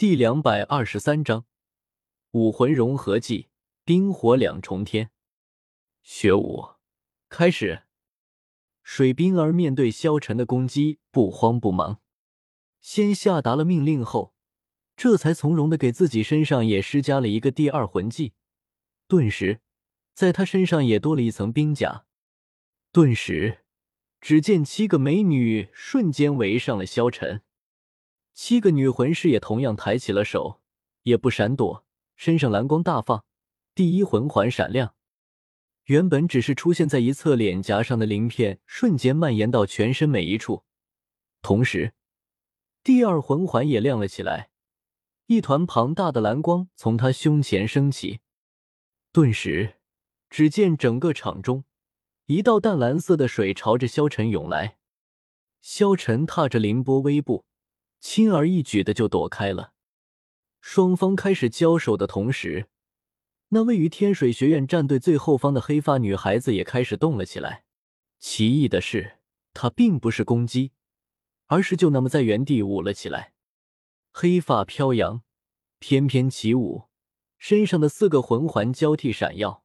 第两百二十三章武魂融合技，冰火两重天。学武开始。水冰儿面对萧晨的攻击，不慌不忙，先下达了命令后，这才从容的给自己身上也施加了一个第二魂技。顿时，在他身上也多了一层冰甲。顿时，只见七个美女瞬间围上了萧晨。七个女魂师也同样抬起了手，也不闪躲，身上蓝光大放，第一魂环闪亮。原本只是出现在一侧脸颊上的鳞片，瞬间蔓延到全身每一处。同时，第二魂环也亮了起来，一团庞大的蓝光从他胸前升起。顿时，只见整个场中，一道淡蓝色的水朝着萧晨涌来。萧晨踏着凌波微步。轻而易举的就躲开了。双方开始交手的同时，那位于天水学院战队最后方的黑发女孩子也开始动了起来。奇异的是，她并不是攻击，而是就那么在原地舞了起来，黑发飘扬，翩翩起舞，身上的四个魂环交替闪耀，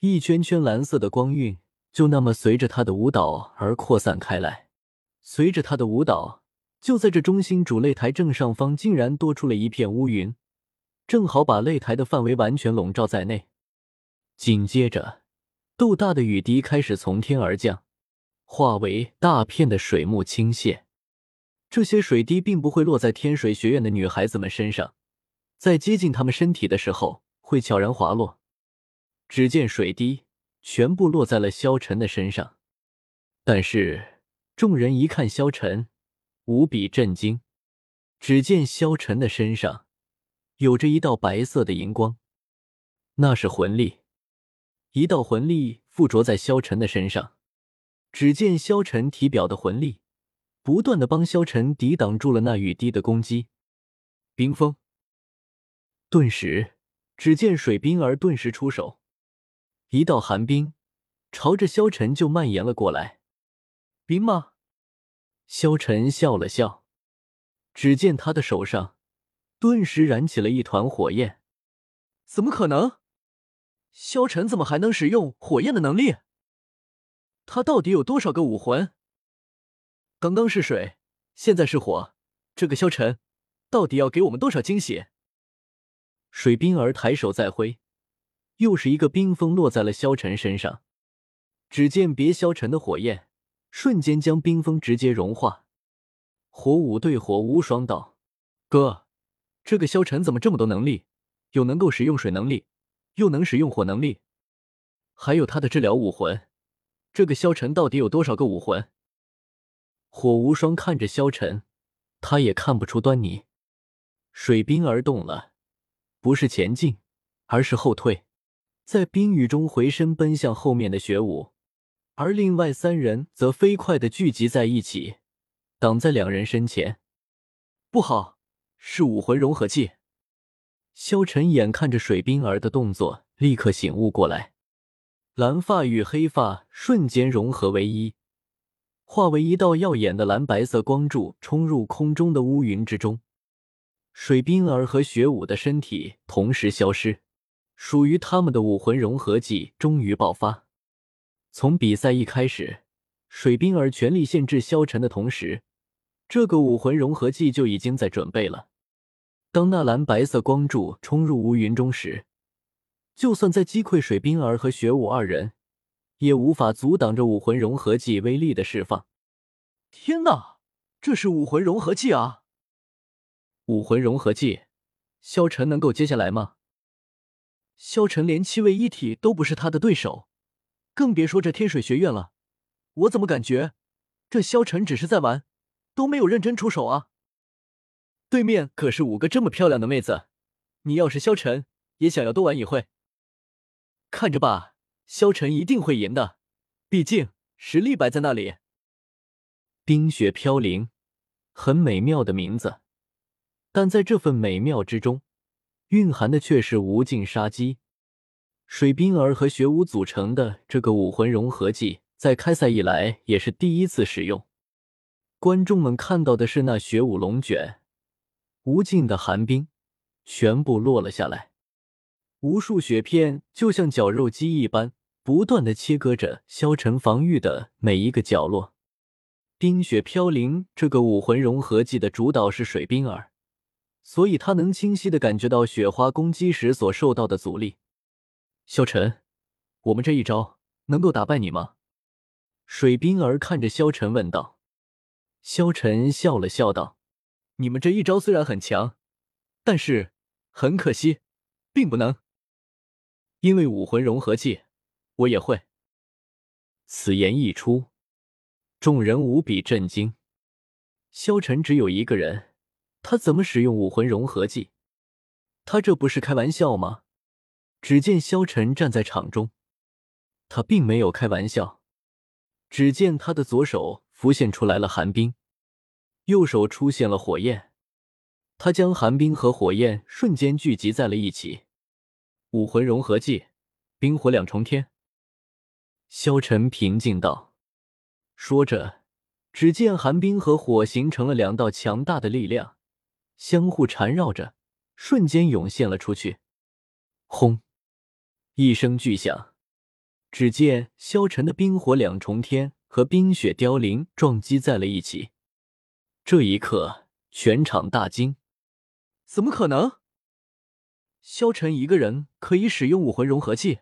一圈圈蓝色的光晕就那么随着她的舞蹈而扩散开来。随着她的舞蹈。就在这中心主擂台正上方，竟然多出了一片乌云，正好把擂台的范围完全笼罩在内。紧接着，豆大的雨滴开始从天而降，化为大片的水幕倾泻。这些水滴并不会落在天水学院的女孩子们身上，在接近她们身体的时候会悄然滑落。只见水滴全部落在了萧晨的身上，但是众人一看萧晨。无比震惊，只见萧晨的身上有着一道白色的荧光，那是魂力。一道魂力附着在萧晨的身上，只见萧晨体表的魂力不断的帮萧晨抵挡住了那雨滴的攻击。冰封，顿时，只见水冰儿顿时出手，一道寒冰朝着萧晨就蔓延了过来。冰吗？萧晨笑了笑，只见他的手上顿时燃起了一团火焰。怎么可能？萧晨怎么还能使用火焰的能力？他到底有多少个武魂？刚刚是水，现在是火，这个萧晨到底要给我们多少惊喜？水冰儿抬手再挥，又是一个冰封落在了萧晨身上。只见别萧晨的火焰。瞬间将冰封直接融化。火舞对火无双道：“哥，这个萧晨怎么这么多能力？有能够使用水能力，又能使用火能力，还有他的治疗武魂。这个萧晨到底有多少个武魂？”火无双看着萧晨，他也看不出端倪。水冰儿动了，不是前进，而是后退，在冰雨中回身奔向后面的雪舞。而另外三人则飞快的聚集在一起，挡在两人身前。不好，是武魂融合技！萧晨眼看着水冰儿的动作，立刻醒悟过来。蓝发与黑发瞬间融合为一，化为一道耀眼的蓝白色光柱，冲入空中的乌云之中。水冰儿和雪舞的身体同时消失，属于他们的武魂融合技终于爆发。从比赛一开始，水冰儿全力限制萧晨的同时，这个武魂融合技就已经在准备了。当那蓝白色光柱冲入乌云中时，就算在击溃水冰儿和雪舞二人，也无法阻挡着武魂融合技威力的释放。天哪，这是武魂融合技啊！武魂融合技，萧晨能够接下来吗？萧晨连七位一体都不是他的对手。更别说这天水学院了，我怎么感觉这萧晨只是在玩，都没有认真出手啊？对面可是五个这么漂亮的妹子，你要是萧晨，也想要多玩一会？看着吧，萧晨一定会赢的，毕竟实力摆在那里。冰雪飘零，很美妙的名字，但在这份美妙之中，蕴含的却是无尽杀机。水冰儿和雪舞组成的这个武魂融合技，在开赛以来也是第一次使用。观众们看到的是那雪舞龙卷，无尽的寒冰全部落了下来，无数雪片就像绞肉机一般，不断的切割着萧晨防御的每一个角落。冰雪飘零这个武魂融合技的主导是水冰儿，所以他能清晰的感觉到雪花攻击时所受到的阻力。萧晨，我们这一招能够打败你吗？水冰儿看着萧晨问道。萧晨笑了笑道：“你们这一招虽然很强，但是很可惜，并不能。因为武魂融合技，我也会。”此言一出。众人无比震惊，萧晨只有一个人，他怎么使用武魂融合技？他这不是开玩笑吗？只见萧晨站在场中，他并没有开玩笑。只见他的左手浮现出来了寒冰，右手出现了火焰，他将寒冰和火焰瞬间聚集在了一起。武魂融合技，冰火两重天。萧晨平静道。说着，只见寒冰和火形成了两道强大的力量，相互缠绕着，瞬间涌现了出去。轰！一声巨响，只见萧晨的冰火两重天和冰雪凋零撞击在了一起。这一刻，全场大惊：怎么可能？萧晨一个人可以使用武魂融合技？